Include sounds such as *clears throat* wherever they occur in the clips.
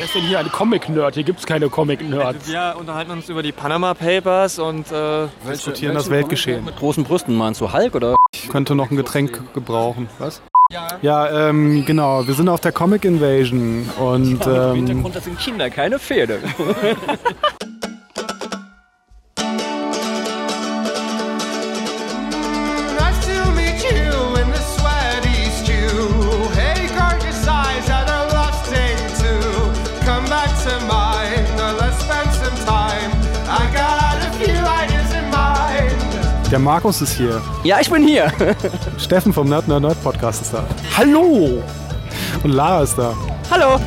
Wer ist denn hier ein Comic-Nerd? Hier gibt es keine Comic-Nerds. Wir unterhalten uns über die Panama Papers und äh, Diskutieren das Weltgeschehen. Mit großen Brüsten meinst du Hulk oder? Ich könnte noch ein Getränk gebrauchen. Was? Ja, ähm, genau. Wir sind auf der Comic Invasion und *laughs* Im ähm, Hintergrund, das sind Kinder, keine Pferde. *laughs* der Markus ist hier. ja, ich bin hier. *laughs* Steffen vom Nerd Nerd Nerd Podcast ist da. Hallo! Und Lara ist da. Hallo.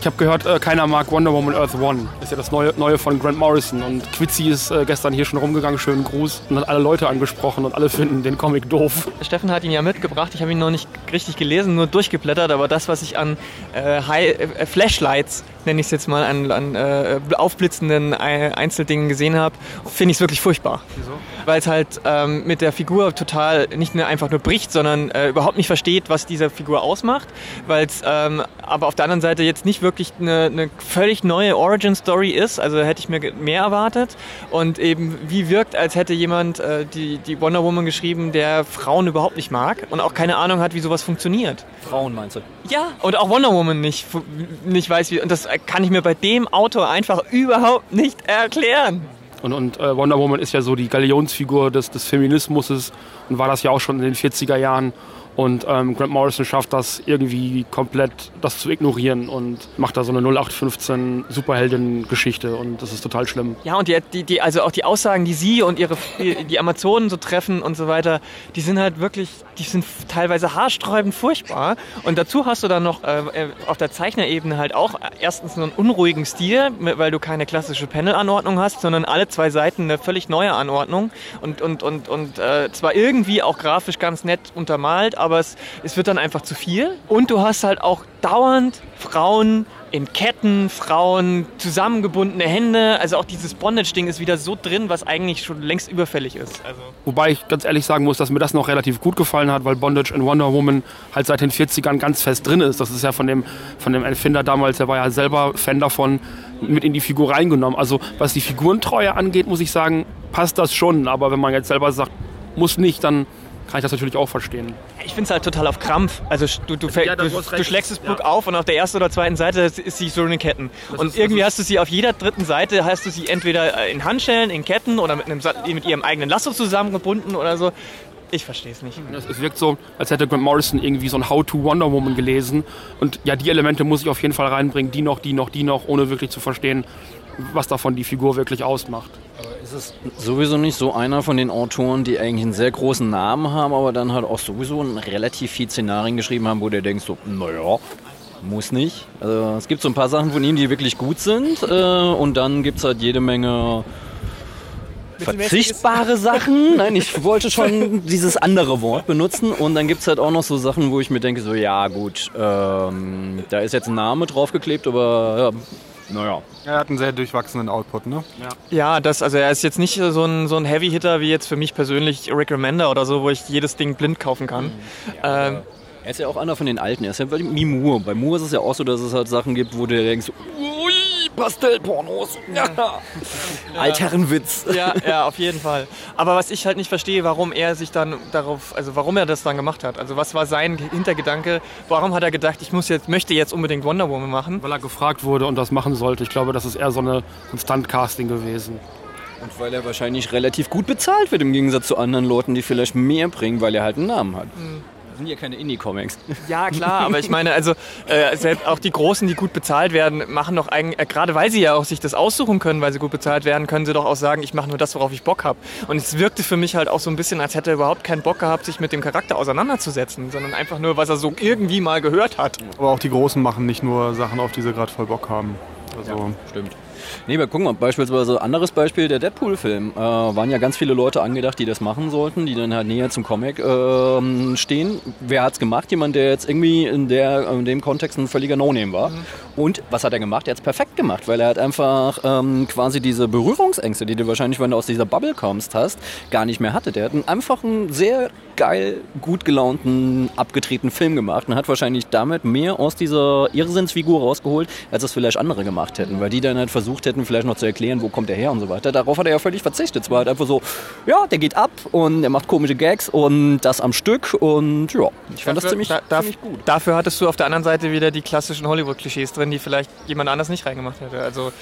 Ich habe gehört, äh, keiner mag Wonder Woman Earth One. Ist ja das neue, neue von Grant Morrison. Und Quitzy ist äh, gestern hier schon rumgegangen, schönen Gruß, und hat alle Leute angesprochen und alle finden den Comic doof. Steffen hat ihn ja mitgebracht. Ich habe ihn noch nicht richtig gelesen, nur durchgeblättert. Aber das, was ich an äh, High, äh, Flashlights, nenne ich es jetzt mal, an, an äh, aufblitzenden Einzeldingen gesehen habe, finde ich es wirklich furchtbar. Wieso? Weil es halt ähm, mit der Figur total nicht nur einfach nur bricht, sondern äh, überhaupt nicht versteht, was diese Figur ausmacht. Weil es ähm, aber auf der anderen Seite jetzt nicht wirklich eine, eine völlig neue Origin-Story ist. Also hätte ich mir mehr erwartet. Und eben wie wirkt, als hätte jemand äh, die, die Wonder Woman geschrieben, der Frauen überhaupt nicht mag und auch keine Ahnung hat, wie sowas funktioniert. Frauen meinst du? Ja. Und auch Wonder Woman nicht, nicht weiß, wie. Und das kann ich mir bei dem Autor einfach überhaupt nicht erklären. Und, und äh, Wonder Woman ist ja so die Galionsfigur des, des Feminismus und war das ja auch schon in den 40er Jahren. Und ähm, Grant Morrison schafft das irgendwie komplett, das zu ignorieren und macht da so eine 0815 Superhelden-Geschichte und das ist total schlimm. Ja, und die, die, also auch die Aussagen, die sie und ihre, die, die Amazonen so treffen und so weiter, die sind halt wirklich, die sind teilweise haarsträubend furchtbar. Und dazu hast du dann noch äh, äh, auf der Zeichnerebene halt auch erstens einen unruhigen Stil, weil du keine klassische Panel-Anordnung hast, sondern alle zwei Seiten eine völlig neue Anordnung und, und, und, und äh, zwar irgendwie auch grafisch ganz nett untermalt, aber es, es wird dann einfach zu viel. Und du hast halt auch dauernd Frauen in Ketten, Frauen, zusammengebundene Hände. Also auch dieses Bondage-Ding ist wieder so drin, was eigentlich schon längst überfällig ist. Also Wobei ich ganz ehrlich sagen muss, dass mir das noch relativ gut gefallen hat, weil Bondage in Wonder Woman halt seit den 40ern ganz fest drin ist. Das ist ja von dem, von dem Erfinder damals, der war ja selber Fan davon, mit in die Figur reingenommen. Also was die Figurentreue angeht, muss ich sagen, passt das schon. Aber wenn man jetzt selber sagt, muss nicht, dann kann ich das natürlich auch verstehen. ich finde es halt total auf Krampf. Also du, du, fäll- Ja, du, du schlägst das Buch Ja. auf und auf der ersten oder zweiten Seite ist sie so in Ketten. und ist- irgendwie das hast du sie auf jeder dritten Seite, hast du sie entweder äh, in Handschellen, in Ketten oder mit, einem, mit ihrem eigenen Lasso zusammengebunden oder so. Ich verstehe es nicht. Es, es wirkt so, als hätte Grant Morrison irgendwie so ein How-to Wonder Woman gelesen. Und ja, die Elemente muss ich auf jeden Fall reinbringen, die noch, die noch, die noch, ohne wirklich zu verstehen, was davon die Figur wirklich ausmacht. Ist es sowieso nicht so einer von den Autoren, die eigentlich einen sehr großen Namen haben, aber dann halt auch sowieso ein relativ viel Szenarien geschrieben haben, wo der denkt so, naja, muss nicht. Also es gibt so ein paar Sachen von ihm, die wirklich gut sind äh, und dann gibt es halt jede Menge verzichtbare Sachen. Nein, ich wollte schon dieses andere Wort benutzen und dann gibt es halt auch noch so Sachen, wo ich mir denke, so ja gut, ähm, da ist jetzt ein Name draufgeklebt, aber ja, naja. Er hat einen sehr durchwachsenen Output, ne? Ja, das, also er ist jetzt nicht so ein, so ein Heavy-Hitter wie jetzt für mich persönlich Rick Remender oder so, wo ich jedes Ding blind kaufen kann. ähm, Er ist ja auch einer von den Alten. Er ist ja wie Moore. Bei Moore ist es ja auch so, dass es halt Sachen gibt, wo du denkst, ui, Pastellpornos. Ja. Altherrenwitz. ja, ja, auf jeden Fall. Aber was ich halt nicht verstehe, warum er sich dann darauf, also warum er das dann gemacht hat. Also was war sein Hintergedanke? Warum hat er gedacht, ich muss jetzt, möchte jetzt unbedingt Wonder Woman machen? Weil er gefragt wurde und das machen sollte. Ich glaube, das ist eher so eine, so ein Stunt-Casting gewesen. Und weil er wahrscheinlich relativ gut bezahlt wird im Gegensatz zu anderen Leuten, die vielleicht mehr bringen, weil er halt einen Namen hat. Das sind ja keine Indie-Comics. Ja, klar, aber ich meine, also äh, selbst auch die Großen, die gut bezahlt werden, machen doch eigentlich, äh, gerade weil sie ja auch sich das aussuchen können, weil sie gut bezahlt werden, können sie doch auch sagen, ich mache nur das, worauf ich Bock habe. Und es wirkte für mich halt auch so ein bisschen, als hätte er überhaupt keinen Bock gehabt, sich mit dem Charakter auseinanderzusetzen, sondern einfach nur, was er so irgendwie mal gehört hat. Aber auch die Großen machen nicht nur Sachen, auf die sie gerade voll Bock haben. Also, Stimmt. Nee, aber guck mal, beispielsweise anderes Beispiel, der Deadpool-Film. Äh, waren ja ganz viele Leute angedacht, die das machen sollten, die dann halt näher zum Comic ähm, stehen. Wer hat's gemacht? Jemand, der jetzt irgendwie in, der, in dem Kontext ein völliger No-Name war. Und was hat er gemacht? Er hat's perfekt gemacht, weil er hat einfach ähm, quasi diese Berührungsängste, die du wahrscheinlich, wenn du aus dieser Bubble kommst, hast, gar nicht mehr hatte. Der hat einen, einfach einen sehr geil, gut gelaunten, abgedrehten Film gemacht und hat wahrscheinlich damit mehr aus dieser Irrsinnsfigur rausgeholt, als das vielleicht andere gemacht hätten, weil die dann halt versucht hätten, vielleicht noch zu erklären, wo kommt der her und so weiter. Darauf hat er ja völlig verzichtet. Es war halt einfach so, ja, der geht ab und er macht komische Gags und das am Stück und ja, ich fand das ziemlich, da, ziemlich gut. Dafür hattest du auf der anderen Seite wieder die klassischen Hollywood-Klischees drin, die vielleicht jemand anders nicht reingemacht hätte. Also,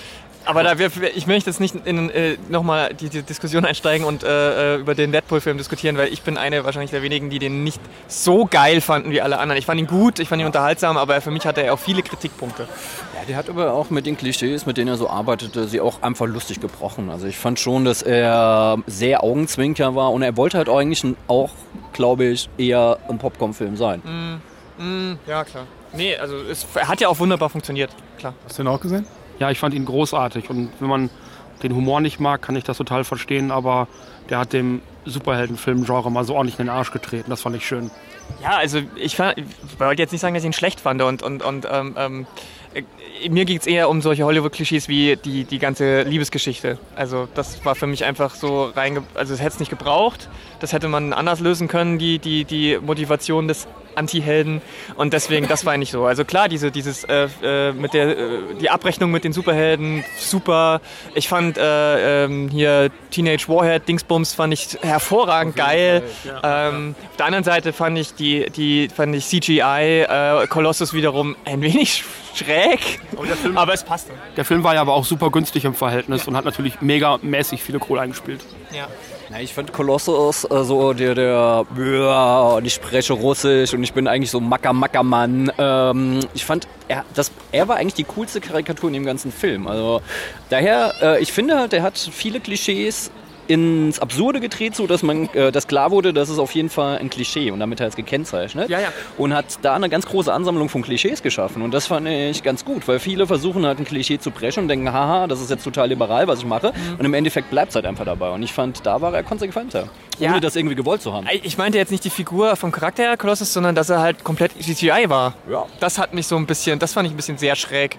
aber da wir, ich möchte jetzt nicht in äh, nochmal die, die Diskussion einsteigen und äh, äh, über den Deadpool-Film diskutieren, weil ich bin eine wahrscheinlich der wenigen, die den nicht so geil fanden wie alle anderen. Ich fand ihn gut, ich fand ihn unterhaltsam, aber für mich hatte er auch viele Kritikpunkte. Ja, der hat aber auch mit den Klischees, mit denen er so arbeitete, sie auch einfach lustig gebrochen. Also ich fand schon, dass er sehr Augenzwinker war und er wollte halt eigentlich auch, glaube ich, eher ein Popcorn-Film sein. Mm, ja, klar. Nee, also es er hat ja auch wunderbar funktioniert, klar. Hast du den auch gesehen? Ja, ich fand ihn großartig. Und wenn man den Humor nicht mag, kann ich das total verstehen. Aber der hat dem Superheldenfilm-Genre mal so ordentlich in den Arsch getreten. Das fand ich schön. Ja, also ich, ich wollte jetzt nicht sagen, dass ich ihn schlecht fand und, und, und ähm, ähm, äh, mir ging es eher um solche Hollywood-Klischees wie die, die ganze Liebesgeschichte. Also das war für mich einfach so reinge... Also es hätte es nicht gebraucht. Das hätte man anders lösen können, die, die, die Motivation des Anti-Helden. Und deswegen, das war nicht so. Also klar, diese, dieses, äh, äh, mit der, äh, die Abrechnung mit den Superhelden, super. Ich fand äh, ähm, hier Teenage Warhead, Dingsbums, fand ich hervorragend geil. Ähm, auf der anderen Seite fand ich die, die fand ich CGI, äh, Colossus wiederum ein wenig schräg. Aber es passte. Der Film war ja aber auch super günstig im Verhältnis und hat natürlich mega mäßig viele Kohle eingespielt. Ja. Na, ich fand Kolossus äh, so der, der, ja, und ich spreche Russisch und ich bin eigentlich so Macker Macker Mann. Ähm, ich fand, er, das, er war eigentlich die coolste Karikatur in dem ganzen Film. Also daher, äh, ich finde, der hat viele Klischees ins Absurde gedreht, so dass man, äh, dass klar wurde, das ist auf jeden Fall ein Klischee und damit halt gekennzeichnet. Ja, ja. Und hat da eine ganz große Ansammlung von Klischees geschaffen und das fand ich ganz gut, weil viele versuchen halt ein Klischee zu brechen und denken, haha, das ist jetzt total liberal, was ich mache und im Endeffekt bleibt es halt einfach dabei und ich fand, da war er konsequenter, ohne Ja. das irgendwie gewollt zu haben. Ich meinte jetzt nicht die Figur vom Charakter her, Colossus, sondern dass er halt komplett CGI war. Ja. Das hat mich so ein bisschen, das fand ich ein bisschen sehr schräg.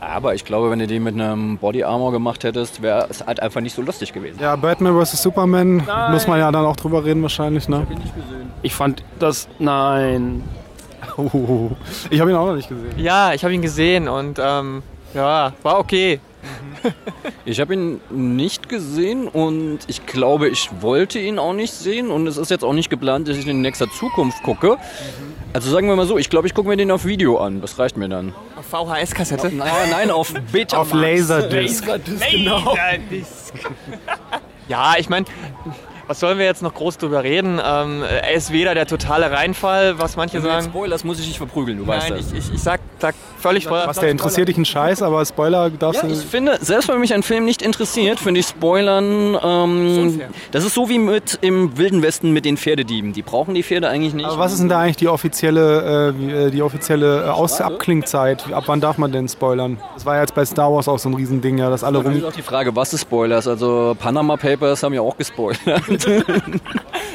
Aber ich glaube, wenn du den mit einem Body Armor gemacht hättest, wäre es halt einfach nicht so lustig gewesen. Ja, Batman vs. Superman muss man ja dann auch drüber reden wahrscheinlich, ne? Ich fand das. Nein. *laughs* Oh, ich habe ihn auch noch nicht gesehen. Ja, ich habe ihn gesehen und ähm, ja, war okay. *laughs* Ich habe ihn nicht gesehen und ich glaube, ich wollte ihn auch nicht sehen und es ist jetzt auch nicht geplant, dass ich ihn in nächster Zukunft gucke. Also sagen wir mal so, ich glaube, ich gucke mir den auf Video an. Das reicht mir dann. Auf VHS-Kassette. Nein, nein, auf *laughs* Beta. Auf Laserdisc. Genau. *laughs* Ja, ich meine, was sollen wir jetzt noch groß drüber reden? Ähm, er ist weder der totale Reinfall, was manche sagen. Spoilers muss ich dich verprügeln, du weißt Nein, das. ich, ich, ich sag, sag völlig Spoiler. Was, der interessiert dich ein Scheiß, aber Spoiler darfst Ja, du... ich finde, selbst wenn mich ein Film nicht interessiert, finde ich Spoilern, ähm, das ist so wie mit im Wilden Westen mit den Pferdedieben. Die brauchen die Pferde eigentlich nicht. Aber was ist denn da eigentlich die offizielle, äh, äh, die offizielle äh, Aus Abklingzeit? Ab wann darf man denn spoilern? Das war ja jetzt bei Star Wars auch so ein Riesending, ja, dass alle Das rum... ist auch die Frage, was ist Spoilers? Also Panama Papers haben ja auch gespoilert. *laughs* *laughs*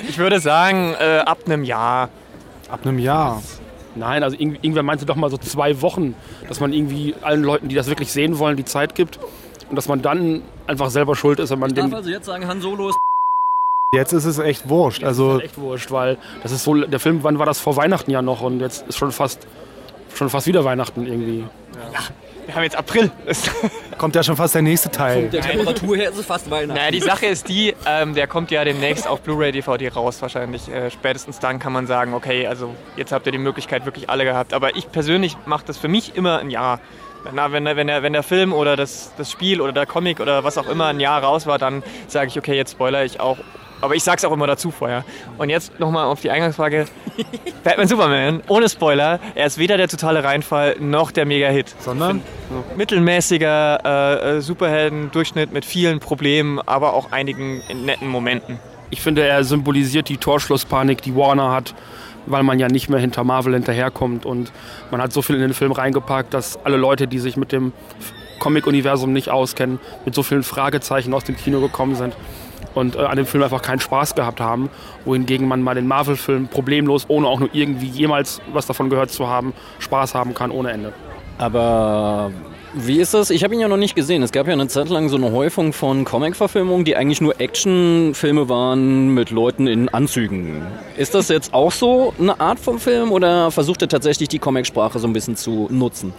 Ich würde sagen, äh, ab einem Jahr. Ab einem Jahr. Nein, also irgend- irgendwer meinte doch mal so zwei Wochen, dass man irgendwie allen Leuten, die das wirklich sehen wollen, die Zeit gibt. Und dass man dann einfach selber schuld ist, wenn man den. also jetzt sagen, Han Solo ist Jetzt ist es echt wurscht. Also echt wurscht, weil das ist so. Der Film, wann war das vor Weihnachten ja noch? Und jetzt ist schon fast schon fast wieder Weihnachten irgendwie. Wir haben jetzt April. kommt ja schon fast der nächste Teil. der Temperatur her ist es fast Weihnachten. Naja, die Sache ist die, ähm, der kommt ja demnächst auf Blu-ray DVD raus wahrscheinlich. Äh, spätestens dann kann man sagen, okay, also jetzt habt ihr die Möglichkeit wirklich alle gehabt. Aber ich persönlich mache das für mich immer ein Jahr. Na, wenn, der, wenn, der, wenn der Film oder das, das Spiel oder der Comic oder was auch immer ein Jahr raus war, dann sage ich, okay, jetzt spoiler ich auch. Aber ich sag's auch immer dazu vorher. Und jetzt nochmal auf die Eingangsfrage. *laughs* Batman Superman, ohne Spoiler, er ist weder der totale Reinfall noch der Mega-Hit Sondern? mittelmäßiger äh, äh, Superhelden-Durchschnitt mit vielen Problemen, aber auch einigen netten Momenten. Ich finde, er symbolisiert die Torschlusspanik, die Warner hat, weil man ja nicht mehr hinter Marvel hinterherkommt. Und man hat so viel in den Film reingepackt, dass alle Leute, die sich mit dem Comic-Universum nicht auskennen, mit so vielen Fragezeichen aus dem Kino gekommen sind und äh, an dem Film einfach keinen Spaß gehabt haben, wohingegen man mal den Marvel-Film problemlos, ohne auch nur irgendwie jemals was davon gehört zu haben, Spaß haben kann ohne Ende. Aber wie ist das? Ich habe ihn ja noch nicht gesehen. Es gab ja eine Zeit lang so eine Häufung von Comic-Verfilmungen, die eigentlich nur Actionfilme waren mit Leuten in Anzügen. Ist das jetzt auch so eine Art von Film oder versucht er tatsächlich die Comicsprache so ein bisschen zu nutzen?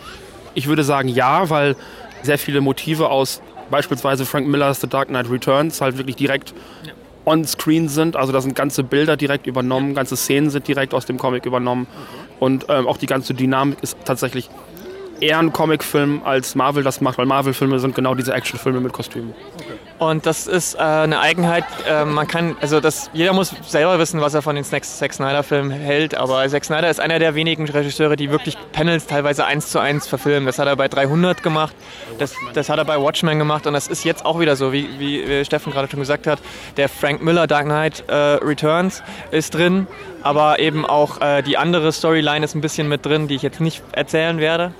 Ich würde sagen ja, weil sehr viele Motive aus beispielsweise Frank Millers The Dark Knight Returns halt wirklich direkt on-screen sind. Also da sind ganze Bilder direkt übernommen, ganze Szenen sind direkt aus dem Comic übernommen. Und ähm, auch die ganze Dynamik ist tatsächlich eher ein Comicfilm, als Marvel das macht, weil Marvel-Filme sind genau diese Actionfilme mit Kostümen. Und das ist äh, eine Eigenheit, äh, man kann, also das, jeder muss selber wissen, was er von den Zack Snyder-Filmen hält, aber Zack Snyder ist einer der wenigen Regisseure, die wirklich Panels teilweise eins zu eins verfilmen. Das hat er bei 300 gemacht, das, das hat er bei Watchmen gemacht und das ist jetzt auch wieder so, wie, wie Steffen gerade schon gesagt hat, der Frank Miller Dark Knight äh, Returns ist drin, aber eben auch äh, die andere Storyline ist ein bisschen mit drin, die ich jetzt nicht erzählen werde.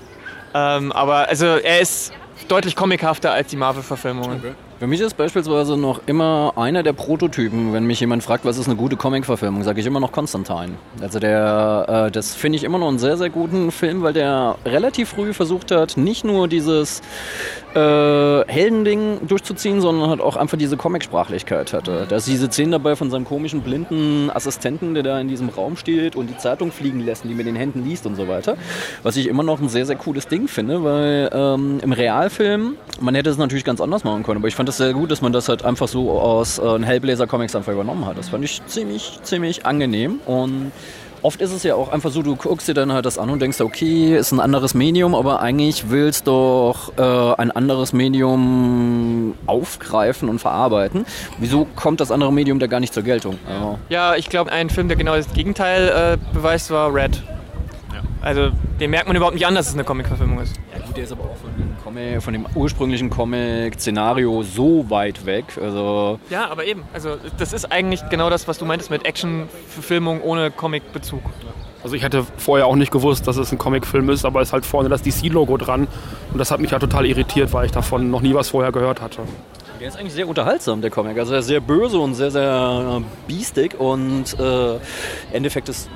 Ähm, aber also er ist deutlich comichafter als die Marvel-Verfilmungen. Für mich ist beispielsweise noch immer einer der Prototypen, wenn mich jemand fragt, was ist eine gute Comic-Verfilmung, sage ich immer noch Constantine. Also der, äh, das finde ich immer noch einen sehr, sehr guten Film, weil der relativ früh versucht hat, nicht nur dieses äh, Heldending durchzuziehen, sondern hat auch einfach diese Comicsprachlichkeit hatte. Da ist diese Szene dabei von seinem komischen blinden Assistenten, der da in diesem Raum steht und die Zeitung fliegen lässt, die mit den Händen liest und so weiter. Was ich immer noch ein sehr, sehr cooles Ding finde, weil ähm, im Realfilm, man hätte es natürlich ganz anders machen können, aber ich fand es sehr gut, dass man das halt einfach so aus äh, Hellblazer Comics einfach übernommen hat. Das fand ich ziemlich, ziemlich angenehm und Oft ist es ja auch einfach so, du guckst dir dann halt das an und denkst, okay, ist ein anderes Medium, aber eigentlich willst doch äh, ein anderes Medium aufgreifen und verarbeiten. Wieso kommt das andere Medium da gar nicht zur Geltung? Also, Ja, ich glaube, ein Film, der genau das Gegenteil äh, beweist, war Red. Also, den merkt man überhaupt nicht an, dass es eine Comic-Verfilmung ist. ja gut, der ist aber auch Comic, von dem ursprünglichen Comic-Szenario so weit weg. Also Ja, aber eben. Also, das ist eigentlich genau das, was du meintest mit Action-Verfilmung ohne Comic-Bezug. Also ich hätte vorher auch nicht gewusst, dass es ein Comicfilm ist, aber es ist halt vorne das DC-Logo dran. Und das hat mich ja total irritiert, weil ich davon noch nie was vorher gehört hatte. Der ist eigentlich sehr unterhaltsam, der Comic. Also er ist sehr böse und sehr, sehr äh, biestig und äh, im Endeffekt ist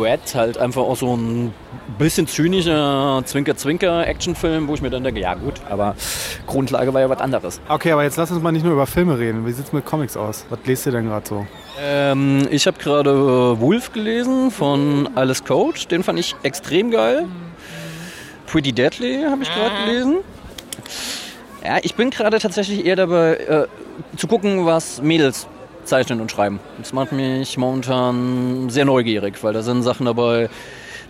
Red halt einfach auch so ein bisschen zynischer Zwinker-Zwinker-Actionfilm, wo ich mir dann denke, ja gut, aber Grundlage war ja was anderes. Okay, aber jetzt lass uns mal nicht nur über Filme reden. Wie sieht's mit Comics aus? Was lest ihr denn gerade so? Ähm, ich habe gerade äh, Wolf gelesen von Alice Coach, den fand ich extrem geil. Pretty Deadly habe ich gerade gelesen. Ja, ich bin gerade tatsächlich eher dabei äh, zu gucken, was Mädels zeichnen und schreiben. Das macht mich momentan sehr neugierig, weil da sind Sachen dabei,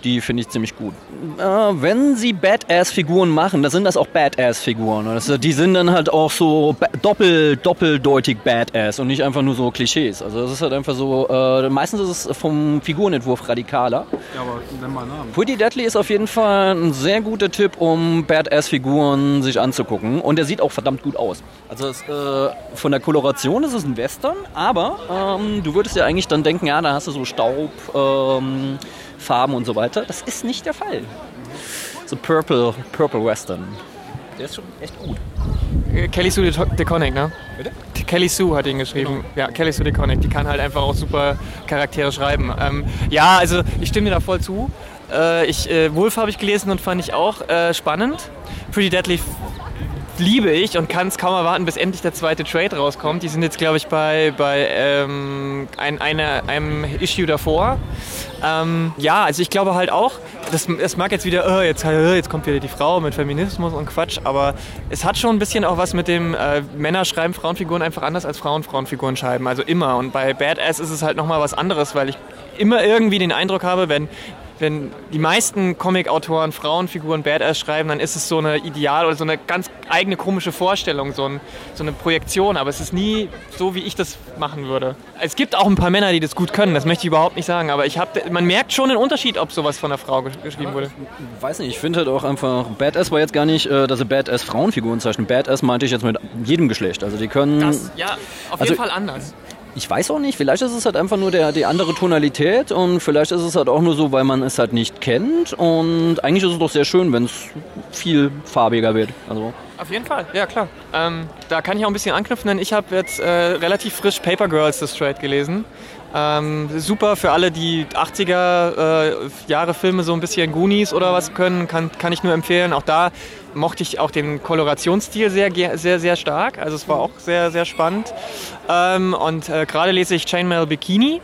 die finde ich ziemlich gut. Äh, wenn sie Badass-Figuren machen, dann sind das auch Badass-Figuren. Also die sind dann halt auch so doppel, doppeldeutig Badass und nicht einfach nur so Klischees. Also das ist halt einfach so, äh, meistens ist es vom Figurenentwurf radikaler. Ja, aber nenn mal Namen. Pretty Deadly ist auf jeden Fall ein sehr guter Tipp, um Badass-Figuren sich anzugucken. Und der sieht auch verdammt gut aus. Also es, äh, von der Koloration ist es ein Western, aber ähm, du würdest ja eigentlich dann denken, ja, da hast du so Staub, ähm, Farben und so weiter. Das ist nicht der Fall. So Purple, Purple Western. Der ist schon echt gut. Äh, Kelly Sue DeConnick, ne? Bitte? Kelly Sue hat ihn geschrieben. Ja, Kelly Sue DeConnick. Die kann halt einfach auch super Charaktere schreiben. Ähm, ja, also ich stimme dir da voll zu. Äh, ich, äh, Wolf habe ich gelesen und fand ich auch äh, spannend. Pretty Deadly liebe ich und kann es kaum erwarten, bis endlich der zweite Trade rauskommt. Die sind jetzt, glaube ich, bei, bei ähm, ein, einer, einem Issue davor. Ähm, ja, also ich glaube halt auch, das, das mag jetzt wieder, äh, jetzt, äh, jetzt kommt wieder die Frau mit Feminismus und Quatsch, aber es hat schon ein bisschen auch was mit dem, äh, Männer schreiben Frauenfiguren einfach anders als Frauen Frauenfiguren schreiben, also immer. Und bei Badass ist es halt nochmal was anderes, weil ich immer irgendwie den Eindruck habe, wenn wenn die meisten Comic-Autoren Frauenfiguren Badass schreiben, dann ist es so eine Ideal oder so eine ganz eigene komische Vorstellung, so, ein, so eine Projektion. Aber es ist nie so, wie ich das machen würde. Es gibt auch ein paar Männer, die das gut können, das möchte ich überhaupt nicht sagen. Aber ich hab, man merkt schon den Unterschied, ob sowas von einer Frau gesch- geschrieben wurde. Weiß nicht, ich finde halt auch einfach, Badass war jetzt gar nicht, äh, dass sie Badass Frauenfiguren zeichnen. Badass meinte ich jetzt mit jedem Geschlecht. Also die können... Das, ja, auf Also- jeden Fall anders. Ich weiß auch nicht, vielleicht ist es halt einfach nur der, die andere Tonalität und vielleicht ist es halt auch nur so, weil man es halt nicht kennt. Und eigentlich ist es doch sehr schön, wenn es viel farbiger wird. Also Auf jeden Fall, ja klar. Ähm, da kann ich auch ein bisschen anknüpfen, denn ich habe jetzt äh, relativ frisch Paper Girls The Straight gelesen. Ähm, super für alle, die 80er äh, Jahre Filme so ein bisschen Goonies oder was können, kann, kann ich nur empfehlen. Auch da mochte ich auch den Kolorationsstil sehr, sehr, sehr stark. Also es war auch sehr, sehr spannend. Ähm, und äh, gerade lese ich Chainmail Bikini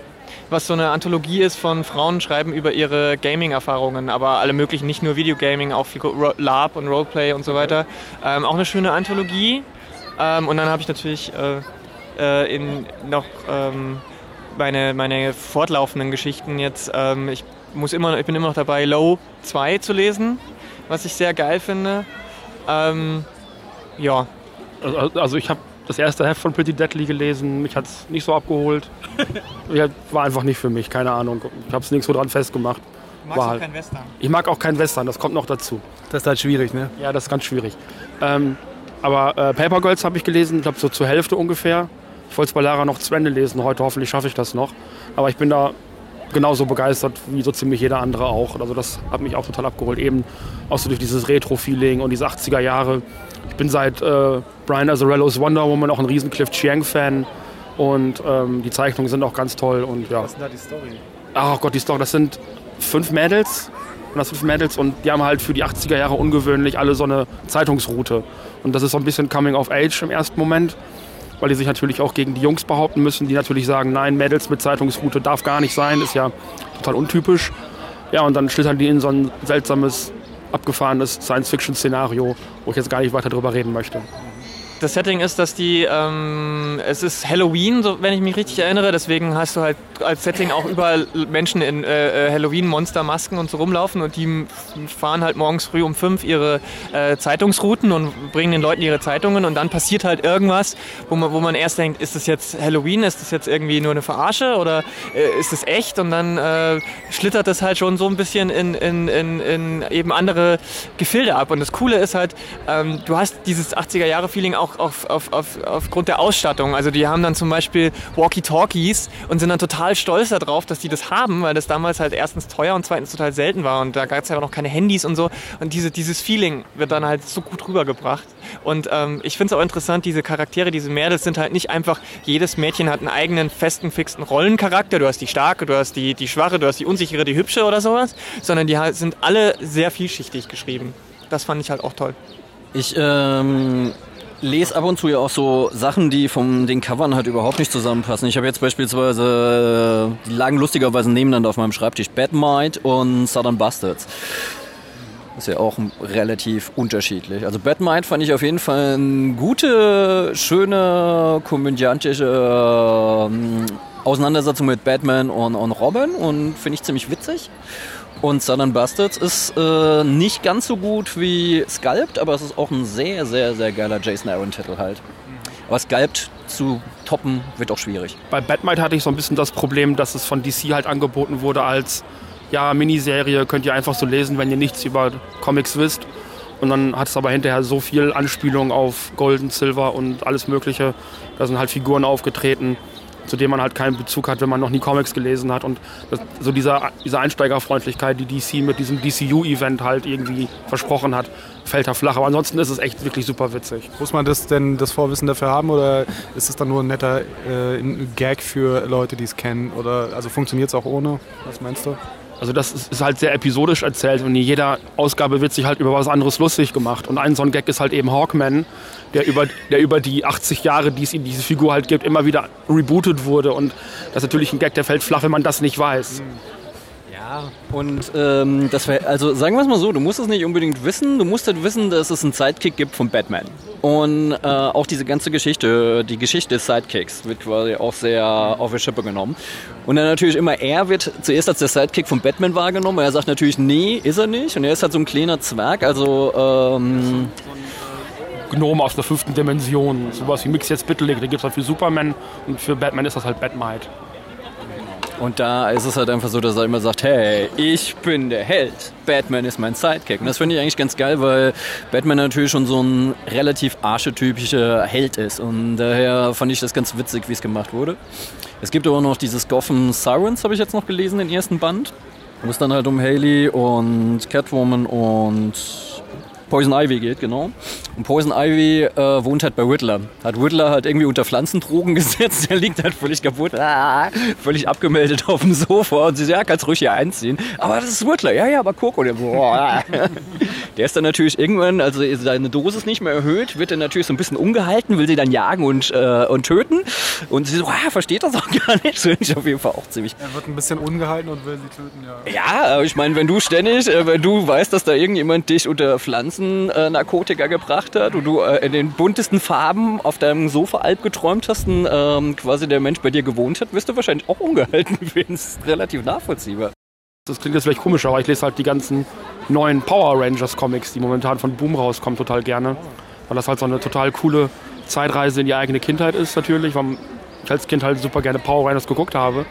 was so eine Anthologie ist von Frauen schreiben über ihre Gaming-Erfahrungen, aber alle möglichen, nicht nur Videogaming, auch viel LARP und Roleplay und so weiter. Ähm, auch eine schöne Anthologie. Ähm, und dann habe ich natürlich äh, äh, in noch ähm, meine, meine fortlaufenden Geschichten jetzt. Ähm, ich, muss immer, ich bin immer noch dabei, Low 2 zu lesen, was ich sehr geil finde. Ähm, ja, Also, also ich habe das erste Heft von Pretty Deadly gelesen. Mich hat es nicht so abgeholt. *laughs* war einfach nicht für mich, keine Ahnung. Ich habe es nirgendwo dran festgemacht. War halt. Western. Ich mag auch keinen Western, das kommt noch dazu. Das ist halt schwierig, ne? Ja, das ist ganz schwierig. Ähm, aber äh, Paper Girls habe ich gelesen, ich glaube so zur Hälfte ungefähr. Ich wollte es bei Lara noch zu Ende lesen, heute hoffentlich schaffe ich das noch. Aber ich bin da genauso begeistert wie so ziemlich jeder andere auch. Also das hat mich auch total abgeholt. Eben auch so durch dieses Retro-Feeling und diese 80er Jahre. Ich bin seit äh, Brian Azzarellos Wonder Woman auch ein riesen Cliff Chiang-Fan. Und ähm, die Zeichnungen sind auch ganz toll. Und ja. Was ist denn da die Story? Ach Gott, die Story, das sind fünf Mädels. Und das fünf Mädels und die haben halt für die 80er Jahre ungewöhnlich alle so eine Zeitungsroute. Und das ist so ein bisschen Coming of Age im ersten Moment, weil die sich natürlich auch gegen die Jungs behaupten müssen, die natürlich sagen, nein, Mädels mit Zeitungsroute darf gar nicht sein, ist ja total untypisch. Ja, und dann schlittern die in so ein seltsames, abgefahrenes Science-Fiction-Szenario, wo ich jetzt gar nicht weiter drüber reden möchte. Das Setting ist, dass die, ähm, es ist Halloween, so, wenn ich mich richtig erinnere, deswegen hast du halt als Setting auch überall Menschen in äh, äh, Halloween-Monster-Masken und so rumlaufen. Und die fahren halt morgens früh um fünf ihre äh, Zeitungsrouten und bringen den Leuten ihre Zeitungen. Und dann passiert halt irgendwas, wo man, wo man erst denkt, ist das jetzt Halloween, ist das jetzt irgendwie nur eine Verarsche? Oder äh, ist das echt? Und dann äh, schlittert das halt schon so ein bisschen in, in, in, in eben andere Gefilde ab. Und das Coole ist halt, ähm, du hast dieses 80er-Jahre-Feeling auch auf, auf, auf, aufgrund der Ausstattung. Also die haben dann zum Beispiel Walkie-Talkies und sind dann total stolz darauf, dass die das haben, weil das damals halt erstens teuer und zweitens total selten war und da gab es ja auch noch keine Handys und so. Und diese, dieses Feeling wird dann halt so gut rübergebracht. Und ähm, ich finde es auch interessant, diese Charaktere, diese Mädels sind halt nicht einfach, jedes Mädchen hat einen eigenen festen, fixen Rollencharakter. Du hast die starke, du hast die, die schwache, du hast die unsichere, die hübsche oder sowas, sondern die sind alle sehr vielschichtig geschrieben. Das fand ich halt auch toll. Ich ähm, lese ab und zu ja auch so Sachen, die von den Covern halt überhaupt nicht zusammenpassen. Ich habe jetzt beispielsweise, äh, die lagen lustigerweise nebeneinander auf meinem Schreibtisch, Batmite und Southern Bastards. Ist ja auch relativ unterschiedlich. Also Batmite fand ich auf jeden Fall eine gute, schöne, komödiantische ähm, Auseinandersetzung mit Batman und, und Robin und finde ich ziemlich witzig. Und Southern Bastards ist äh, nicht ganz so gut wie Sculpt, aber es ist auch ein sehr, sehr, sehr geiler Jason Aaron-Titel halt. Aber Sculpt zu toppen wird auch schwierig. Bei Batmite hatte ich so ein bisschen das Problem, dass es von DC halt angeboten wurde als ja, Miniserie, könnt ihr einfach so lesen, wenn ihr nichts über Comics wisst. Und dann hat es aber hinterher so viel Anspielung auf Golden, Silver und alles Mögliche. Da sind halt Figuren aufgetreten, zu denen man halt keinen Bezug hat, wenn man noch nie Comics gelesen hat. Und das, so dieser, diese Einsteigerfreundlichkeit, die DC mit diesem DCU-Event halt irgendwie versprochen hat, fällt da flach. Aber ansonsten ist es echt wirklich super witzig. Muss man das denn das Vorwissen dafür haben oder ist es dann nur ein netter äh, Gag für Leute, die es kennen? Oder also funktioniert es auch ohne? Was meinst du? Also das ist, ist halt sehr episodisch erzählt und in jeder Ausgabe wird sich halt über was anderes lustig gemacht. Und ein so ein Gag ist halt eben Hawkman, der über, der über die 80 Jahre, die es in diese Figur halt gibt, immer wieder rebootet wurde. Und das ist natürlich ein Gag, der fällt flach, wenn man das nicht weiß. Ja. Und ähm, das wär, also sagen wir es mal so, du musst es nicht unbedingt wissen, du musst halt wissen, dass es einen Sidekick gibt von Batman. Und äh, auch diese ganze Geschichte, die Geschichte des Sidekicks wird quasi auch sehr auf die Schippe genommen. Und dann natürlich immer er wird zuerst als der Sidekick von Batman wahrgenommen, aber er sagt natürlich, nee, ist er nicht. Und er ist halt so ein kleiner Zwerg, also ähm, Gnome aus der fünften Dimension. Sowas wie Mix jetzt Bitterlig, den gibt es halt für Superman und für Batman ist das halt Batmite. Und da ist es halt einfach so, dass er immer sagt, hey, ich bin der Held. Batman ist mein Sidekick. Und das finde ich eigentlich ganz geil, weil Batman natürlich schon so ein relativ archetypischer Held ist. Und daher fand ich das ganz witzig, wie es gemacht wurde. Es gibt aber noch dieses Gotham Sirens, habe ich jetzt noch gelesen, den ersten Band. Wo es dann halt um Haley und Catwoman und Poison Ivy geht, genau. Und Poison Ivy äh, wohnt halt bei Riddler. Hat Riddler halt irgendwie unter Pflanzendrogen *laughs* gesetzt. Der liegt halt völlig kaputt, ah, völlig abgemeldet auf dem Sofa. Und sie sagt, ja, kannst ruhig hier einziehen. Aber das ist Riddler. Ja, ja, aber guck. Und der, boah. *laughs* der ist dann natürlich irgendwann, also seine Dosis nicht mehr erhöht, wird dann natürlich so ein bisschen umgehalten, will sie dann jagen und, äh, und töten. Und sie so, ah, versteht das auch *laughs* gar nicht. Finde ich auf jeden Fall auch ziemlich Er wird ein bisschen ungehalten und will sie töten, ja. ja, aber ich meine, wenn du ständig, äh, wenn du weißt, dass da irgendjemand dich unter Pflanzen äh, Narkotika gebracht hat und du äh, in den buntesten Farben auf deinem Sofa halb geträumt hast und ähm, quasi der Mensch bei dir gewohnt hat, wirst du wahrscheinlich auch ungehalten *laughs* werden. Das ist relativ nachvollziehbar. Das klingt jetzt vielleicht komisch, aber ich lese halt die ganzen neuen Power Rangers Comics, die momentan von Boom rauskommen, total gerne. Weil das halt so eine total coole Zeitreise in die eigene Kindheit ist natürlich, weil ich als Kind halt super gerne Power Rangers geguckt habe.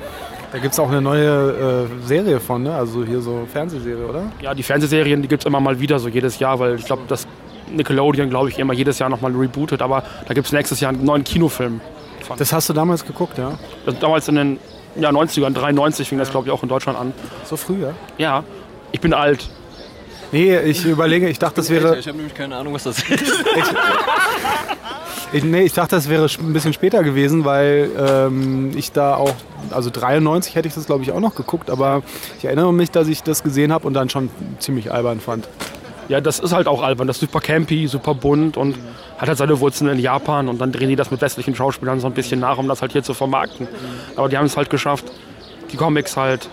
Da gibt es auch eine neue äh, Serie von, ne? Also hier so Fernsehserie, oder? Ja, die Fernsehserien, die gibt es immer mal wieder, so jedes Jahr, weil ich glaube, das Nickelodeon, glaube ich, immer jedes Jahr nochmal rebootet, aber da gibt es nächstes Jahr einen neuen Kinofilm. Von. Das hast du damals geguckt, ja? Das, damals in den ja, 90ern, 93 fing das, glaube ich, auch in Deutschland an. So früh, ja? Ja, ich bin alt. Nee, ich überlege, ich dachte, das wäre. Ich habe nämlich keine Ahnung, was das *laughs* ist. Ich, nee, ich dachte, das wäre ein bisschen später gewesen, weil ähm, ich da auch, also 93 hätte ich das glaube ich auch noch geguckt, aber ich erinnere mich, dass ich das gesehen habe und dann schon ziemlich albern fand. Ja, das ist halt auch albern. Das ist super campy, super bunt und hat halt seine Wurzeln in Japan und dann drehen die das mit westlichen Schauspielern so ein bisschen nach, um das halt hier zu vermarkten. Aber die haben es halt geschafft, die Comics halt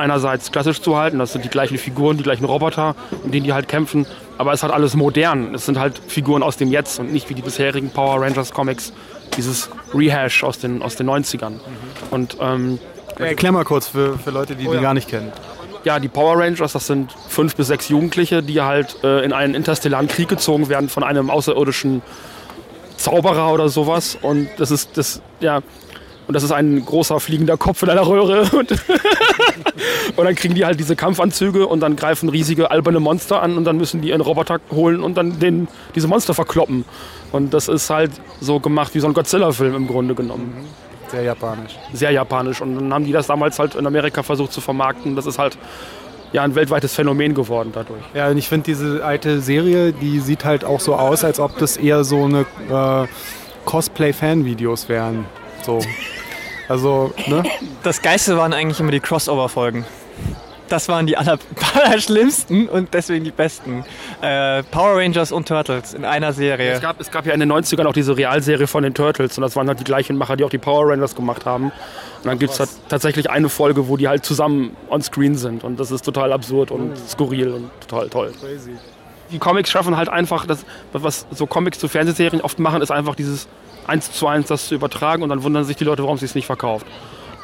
einerseits klassisch zu halten. Das sind die gleichen Figuren, die gleichen Roboter, mit denen die halt kämpfen. Aber es ist halt alles modern. Es sind halt Figuren aus dem Jetzt und nicht wie die bisherigen Power Rangers Comics, dieses Rehash aus den, aus den 90ern. Und ähm, Erklär mal kurz für, für Leute, die die gar nicht kennen. ja, die Power Rangers, das sind fünf bis sechs Jugendliche, die halt äh, in einen interstellaren Krieg gezogen werden von einem außerirdischen Zauberer oder sowas. Und das ist das, ja, und das ist ein großer fliegender Kopf in einer Röhre. *laughs* Und, *laughs* und dann kriegen die halt diese Kampfanzüge und dann greifen riesige alberne Monster an und dann müssen die ihren Roboter holen und dann den, diese Monster verkloppen. Und das ist halt so gemacht wie so ein Godzilla-Film im Grunde genommen Sehr japanisch. sehr japanisch. Und dann haben die das damals halt in Amerika versucht zu vermarkten. Das ist halt ja ein weltweites Phänomen geworden dadurch. Ja, und ich finde diese alte Serie, die sieht halt auch so aus, als ob das eher so eine äh, Cosplay-Fan-Videos wären. So. Also, ne? Das Geiste waren eigentlich immer die Crossover-Folgen. Das waren die aller, *laughs* allerschlimmsten und deswegen die besten. Äh, Power Rangers und Turtles in einer Serie. Es gab, es gab ja in den 90ern auch diese Realserie von den Turtles und das waren halt die gleichen Macher, die auch die Power Rangers gemacht haben. Und dann gibt es halt tatsächlich eine Folge, wo die halt zusammen on screen sind und das ist total absurd und skurril und total toll. Die Comics schaffen halt einfach, das, was so Comics zu Fernsehserien oft machen, ist einfach dieses eins zu eins das zu übertragen und dann wundern sich die Leute, warum sie es nicht verkauft.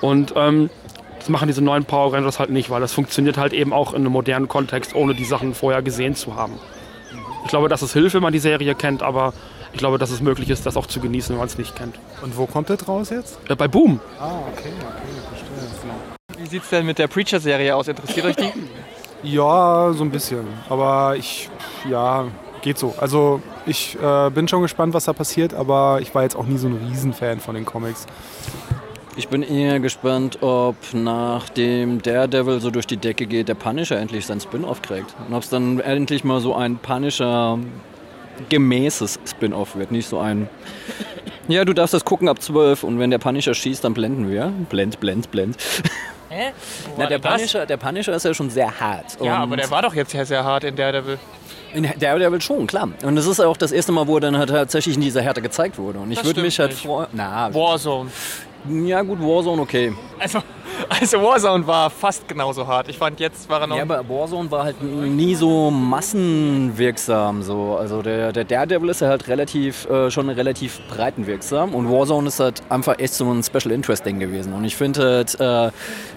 Und ähm, das machen diese neuen Power Rangers halt nicht, weil das funktioniert halt eben auch in einem modernen Kontext, ohne die Sachen vorher gesehen zu haben. Ich glaube, das ist Hilfe, wenn man die Serie kennt, aber ich glaube, dass es möglich ist, das auch zu genießen, wenn man es nicht kennt. Und wo kommt das raus jetzt? Äh, bei Boom. Ah, okay, okay, verstehe. Wie sieht's denn mit der Preacher-Serie aus? Interessiert euch die? Ja, so ein bisschen. Aber ich, ja, geht so. Also ich äh, bin schon gespannt, was da passiert, aber ich war jetzt auch nie so ein Riesenfan von den Comics. Ich bin eher gespannt, ob nachdem Daredevil so durch die Decke geht, der Punisher endlich sein Spin-off kriegt. Und ob es dann endlich mal so ein Punisher gemäßes Spin-off wird. Nicht so ein, ja, du darfst das gucken ab 12 und wenn der Punisher schießt, dann blenden wir. Blend, blend, blend. Hä? Na, der Punisher, der Punisher ist ja schon sehr hart. Ja, aber der war doch jetzt ja sehr hart in Daredevil. In Daredevil schon, klar. Und es ist auch das erste Mal, wo er dann halt tatsächlich in dieser Härte gezeigt wurde. Und ich würde mich halt freuen. Na, Warzone. ja gut, Warzone okay. Also, also Warzone war fast genauso hart. Ich fand, jetzt war er noch... Ja, aber Warzone war halt nie so massenwirksam. So. Also der, der Daredevil ist ja halt relativ, äh, schon relativ breitenwirksam und Warzone ist halt einfach echt so ein Special Interest Ding gewesen. Und ich finde halt, äh,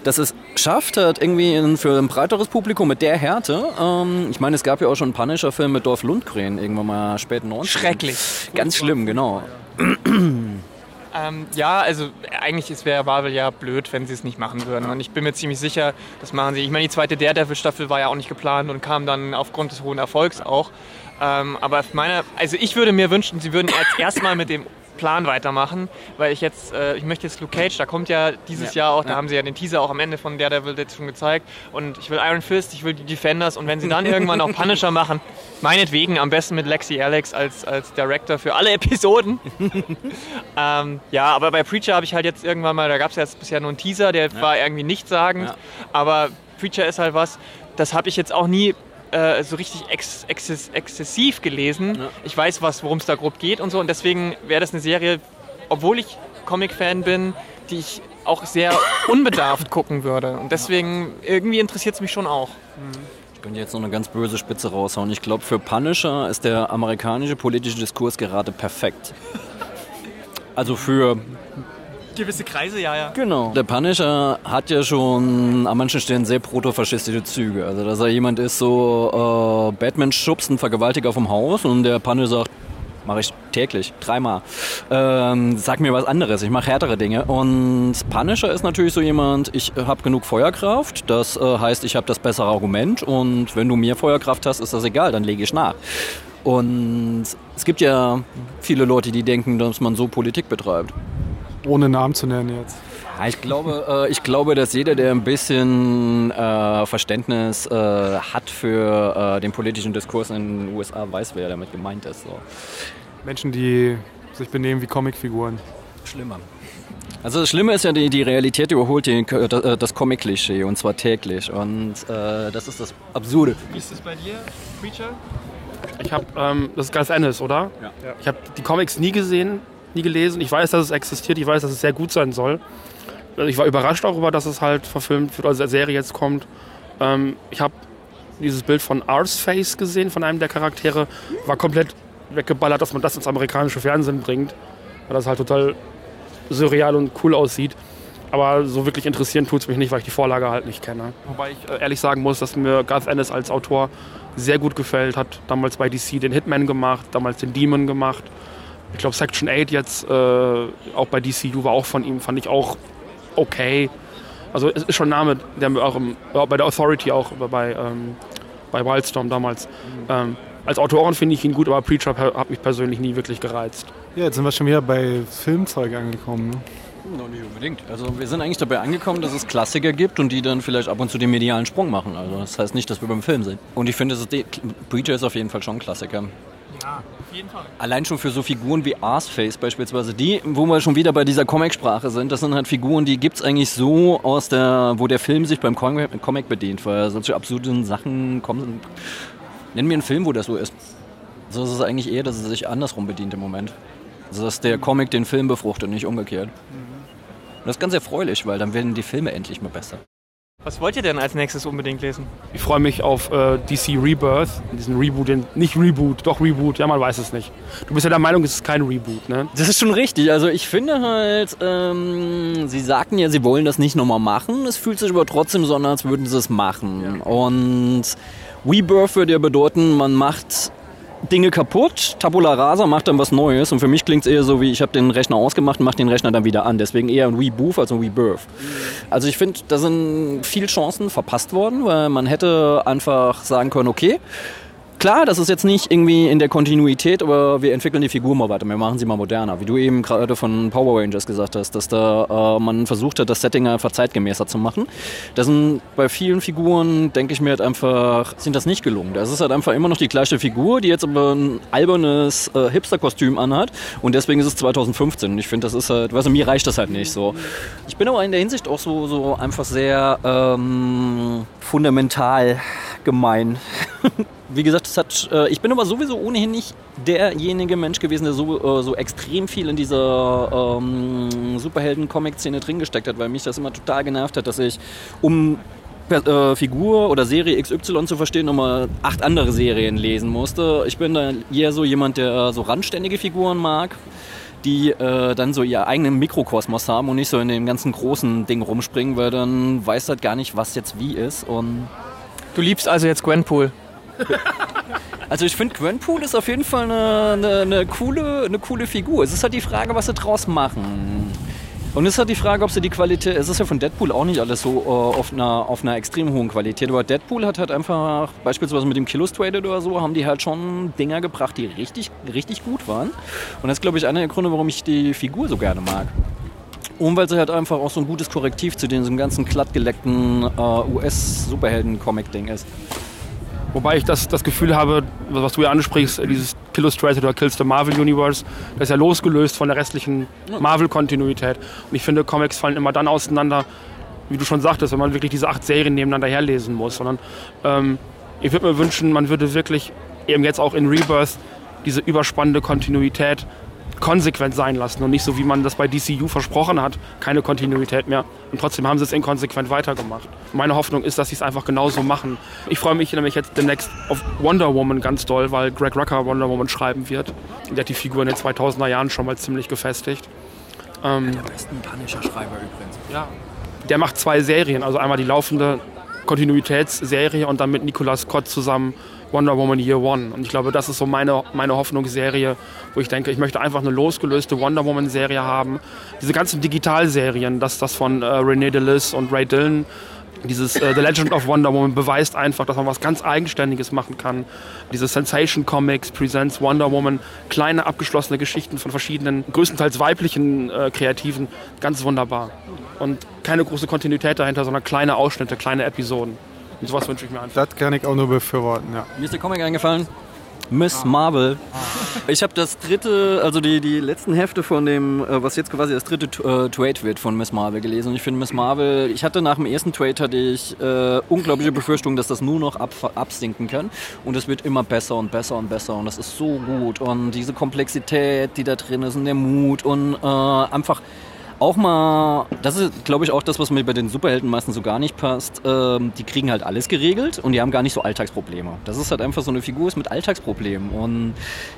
dass es schafft halt irgendwie für ein breiteres Publikum mit der Härte. Ähm, ich meine, es gab ja auch schon einen Punisher-Film mit Dolph Lundgren irgendwann mal späten 90 Schrecklich. Ganz schlimm, genau. *clears throat* Ähm, ja, also eigentlich wäre Marvel ja blöd, wenn sie es nicht machen würden. Und ich bin mir ziemlich sicher, das machen sie. Ich meine, die zweite Daredevil-Staffel war ja auch nicht geplant und kam dann aufgrund des hohen Erfolgs auch. Ähm, aber meine, also ich würde mir wünschen, sie würden jetzt erstmal mit dem Plan weitermachen, weil ich jetzt, äh, ich möchte jetzt Luke Cage, da kommt ja dieses Ja, Jahr auch, da ja. haben sie ja den Teaser auch am Ende von Daredevil jetzt schon gezeigt und ich will Iron Fist, ich will die Defenders und wenn sie dann *laughs* irgendwann auch Punisher machen, meinetwegen am besten mit Lexi Alex als, als Director für alle Episoden. *laughs* ähm, ja, aber bei Preacher habe ich halt jetzt irgendwann mal, da gab es jetzt bisher nur einen Teaser, der war irgendwie nichtssagend, Ja. aber Preacher ist halt was, das habe ich jetzt auch nie äh, so richtig ex exzess exzessiv gelesen. Ja. Ich weiß, was, worum es da grob geht und so. Und deswegen wäre das eine Serie, obwohl ich Comic-Fan bin, die ich auch sehr *coughs* unbedarft gucken würde. Und deswegen irgendwie interessiert es mich schon auch. Ich könnte jetzt noch eine ganz böse Spitze raushauen. Ich glaube, für Punisher ist der amerikanische politische Diskurs gerade perfekt. Also für Gewisse Kreise, ja, ja. Genau. Der Punisher hat ja schon an manchen Stellen sehr protofaschistische Züge. Also, dass er jemand ist, so äh, Batman schubst einen Vergewaltiger vom Haus und der Punisher sagt, mache ich täglich, dreimal. Ähm, sag mir was anderes, ich mache härtere Dinge. Und Punisher ist natürlich so jemand, ich habe genug Feuerkraft, das äh, heißt, ich habe das bessere Argument und wenn du mehr Feuerkraft hast, ist das egal, dann lege ich nach. Und es gibt ja viele Leute, die denken, dass man so Politik betreibt. Ohne Namen zu nennen jetzt. Ja, ich glaube, äh, ich glaube, dass jeder, der ein bisschen äh, Verständnis äh, hat für äh, den politischen Diskurs in den USA, weiß, wer damit gemeint ist. So. Menschen, die sich benehmen wie Comicfiguren. Schlimmer. Also das Schlimme ist ja, die, die Realität überholt äh, das Comic-Klischee und zwar täglich. Und äh, das ist das Absurde. Wie ist das bei dir, Preacher? Ich habe, ähm, das ist Garth Ennis, oder? Ja. Ich habe die Comics nie gesehen, nie gelesen. Ich weiß, dass es existiert, ich weiß, dass es sehr gut sein soll. Also Ich war überrascht darüber, dass es halt verfilmt wird, also als Serie jetzt kommt. Ähm, ich habe dieses Bild von Arseface gesehen, von einem der Charaktere, war komplett weggeballert, dass man das ins amerikanische Fernsehen bringt, weil das halt total surreal und cool aussieht. Aber so wirklich interessieren tut es mich nicht, weil ich die Vorlage halt nicht kenne. Wobei ich äh, ehrlich sagen muss, dass mir Garth Ennis als Autor sehr gut gefällt. Hat damals bei DC den Hitman gemacht, damals den Demon gemacht. Ich glaube Section 8 jetzt, äh, auch bei DCU war auch von ihm, fand ich auch okay. Also es ist schon ein Name, der mir auch im, bei der Authority auch, bei, ähm, bei Wildstorm damals. Ähm, als Autorin finde ich ihn gut, aber Preacher hat mich persönlich nie wirklich gereizt. Ja, jetzt sind wir schon wieder bei Filmzeug angekommen. Ne? Noch nicht unbedingt. Also wir sind eigentlich dabei angekommen, dass es Klassiker gibt und die dann vielleicht ab und zu den medialen Sprung machen. Also das heißt nicht, dass wir beim Film sind. Und ich finde, Preacher ist auf jeden Fall schon ein Klassiker. Ja, auf jeden Fall. Allein schon für so Figuren wie Arseface beispielsweise, die, wo wir schon wieder bei dieser Comic-Sprache sind, das sind halt Figuren, die gibt's eigentlich so aus der, wo der Film sich beim Comic, bedient, weil solche absurden Sachen kommen. Nenn mir einen Film, wo das so ist. So ist es eigentlich eher, dass es sich andersrum bedient im Moment. Also dass der Comic den Film befruchtet und nicht umgekehrt. Und das ist ganz erfreulich, weil dann werden die Filme endlich mal besser. Was wollt ihr denn als nächstes unbedingt lesen? Ich freue mich auf äh, DC Rebirth, diesen Reboot, den, nicht Reboot, doch Reboot, ja man weiß es nicht. Du bist ja der Meinung, es ist kein Reboot, ne? Das ist schon richtig. Also ich finde halt, ähm, sie sagten ja, sie wollen das nicht nochmal machen. Es fühlt sich aber trotzdem so an, als würden sie es machen. Und Rebirth würde ja bedeuten, man macht Dinge kaputt, Tabula Rasa macht dann was Neues. Und für mich klingt es eher so wie, ich habe den Rechner ausgemacht und mache den Rechner dann wieder an. Deswegen eher ein Reboot als ein Rebirth. Also ich finde, da sind viele Chancen verpasst worden, weil man hätte einfach sagen können, okay, Klar, das ist jetzt nicht irgendwie in der Kontinuität, aber wir entwickeln die Figur mal weiter, wir machen sie mal moderner. Wie du eben gerade von Power Rangers gesagt hast, dass da äh, man versucht hat, das Setting einfach zeitgemäßer zu machen. Das sind bei vielen Figuren, denke ich mir halt einfach, sind das nicht gelungen. Das ist halt einfach immer noch die gleiche Figur, die jetzt aber ein albernes äh, Hipster-Kostüm anhat und deswegen ist es 2015. Und ich finde, das ist halt, weißt du, mir reicht das halt nicht so. Ich bin aber in der Hinsicht auch so, so einfach sehr ähm, fundamental gemein. *laughs* Wie gesagt, es hat, äh, ich bin aber sowieso ohnehin nicht derjenige Mensch gewesen, der so, äh, so extrem viel in dieser ähm, Superhelden-Comic-Szene drin gesteckt hat, weil mich das immer total genervt hat, dass ich um äh, Figur oder Serie XY zu verstehen, nochmal acht andere Serien lesen musste. Ich bin da eher so jemand, der so randständige Figuren mag, die äh, dann so ihr eigenen Mikrokosmos haben und nicht so in dem ganzen großen Ding rumspringen, weil dann weiß halt gar nicht, was jetzt wie ist. Und Du liebst also jetzt Gwenpool. *laughs* Also ich finde, Gwenpool ist auf jeden Fall eine, eine, eine, coole, eine coole Figur. Es ist halt die Frage, was sie draus machen. Und es ist halt die Frage, ob sie die Qualität. Es ist ja von Deadpool auch nicht alles so äh, auf, einer, auf einer extrem hohen Qualität. Aber Deadpool hat halt einfach, beispielsweise mit dem Illustrated oder so, haben die halt schon Dinger gebracht, die richtig, richtig gut waren. Und das ist, glaube ich, einer der Gründe, warum ich die Figur so gerne mag. Und weil sie halt einfach auch so ein gutes Korrektiv zu diesem ganzen glattgeleckten äh, US-Superhelden-Comic-Ding ist. Wobei ich das, das Gefühl habe, was du ja ansprichst, dieses Illustrated oder Kills the Marvel Universe, das ist ja losgelöst von der restlichen Marvel-Kontinuität. Und ich finde, Comics fallen immer dann auseinander, wie du schon sagtest, wenn man wirklich diese acht Serien nebeneinander herlesen muss. Sondern ähm, ich würde mir wünschen, man würde wirklich eben jetzt auch in Rebirth diese überspannende Kontinuität konsequent sein lassen und nicht so, wie man das bei DCU versprochen hat, keine Kontinuität mehr. Und trotzdem haben sie es inkonsequent weitergemacht. Meine Hoffnung ist, dass sie es einfach genauso machen. Ich freue mich nämlich jetzt demnächst auf Wonder Woman ganz doll, weil Greg Rucker Wonder Woman schreiben wird. Der hat die Figur in den 2000er Jahren schon mal ziemlich gefestigt. Ähm, Der besten Punisher-Schreiber übrigens. ja. Der macht zwei Serien, also einmal die laufende Kontinuitätsserie und dann mit Nicolas Scott zusammen Wonder Woman Year One. Und ich glaube, das ist so meine, meine Hoffnungsserie, wo ich denke, ich möchte einfach eine losgelöste Wonder Woman Serie haben. Diese ganzen Digitalserien, das, das von äh, Renee DeLis und Ray Dillon, dieses äh, The Legend of Wonder Woman beweist einfach, dass man was ganz Eigenständiges machen kann. Diese Sensation Comics Presents Wonder Woman, kleine abgeschlossene Geschichten von verschiedenen, größtenteils weiblichen äh, Kreativen, ganz wunderbar. Und keine große Kontinuität dahinter, sondern kleine Ausschnitte, kleine Episoden. Und sowas wünsche ich mir einfach. Das kann ich auch nur befürworten, ja. Mir ist der Comic eingefallen. Miss Marvel. Ich habe das dritte, also die, die letzten Hefte von dem, äh, was jetzt quasi das dritte äh, Trade wird von Miss Marvel gelesen. Und ich finde Miss Marvel, ich hatte nach dem ersten Trade hatte ich äh, unglaubliche Befürchtungen, dass das nur noch ab, absinken kann. Und es wird immer besser und besser und besser. Und das ist so gut. Und diese Komplexität, die da drin ist und der Mut und äh, einfach auch mal, das ist, glaube ich, auch das, was mir bei den Superhelden meistens so gar nicht passt. Ähm, die kriegen halt alles geregelt und die haben gar nicht so Alltagsprobleme. Das ist halt einfach so eine Figur ist mit Alltagsproblemen und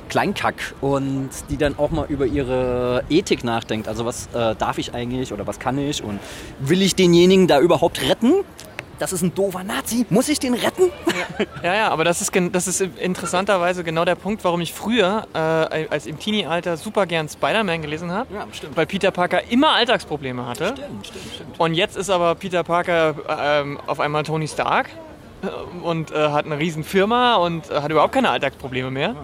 Kleinkack und die dann auch mal über ihre Ethik nachdenkt. Also was äh, darf ich eigentlich oder was kann ich und will ich denjenigen da überhaupt retten? Das ist ein doofer Nazi. Muss ich den retten? Ja, ja, aber das ist, das ist interessanterweise genau der Punkt, warum ich früher, äh, als im Teenie-Alter, super gern Spider-Man gelesen habe. Ja, stimmt. Weil Peter Parker immer Alltagsprobleme hatte. Stimmt, stimmt, stimmt. Und jetzt ist aber Peter Parker ähm, auf einmal Tony Stark und äh, hat eine riesen Firma und äh, hat überhaupt keine Alltagsprobleme mehr.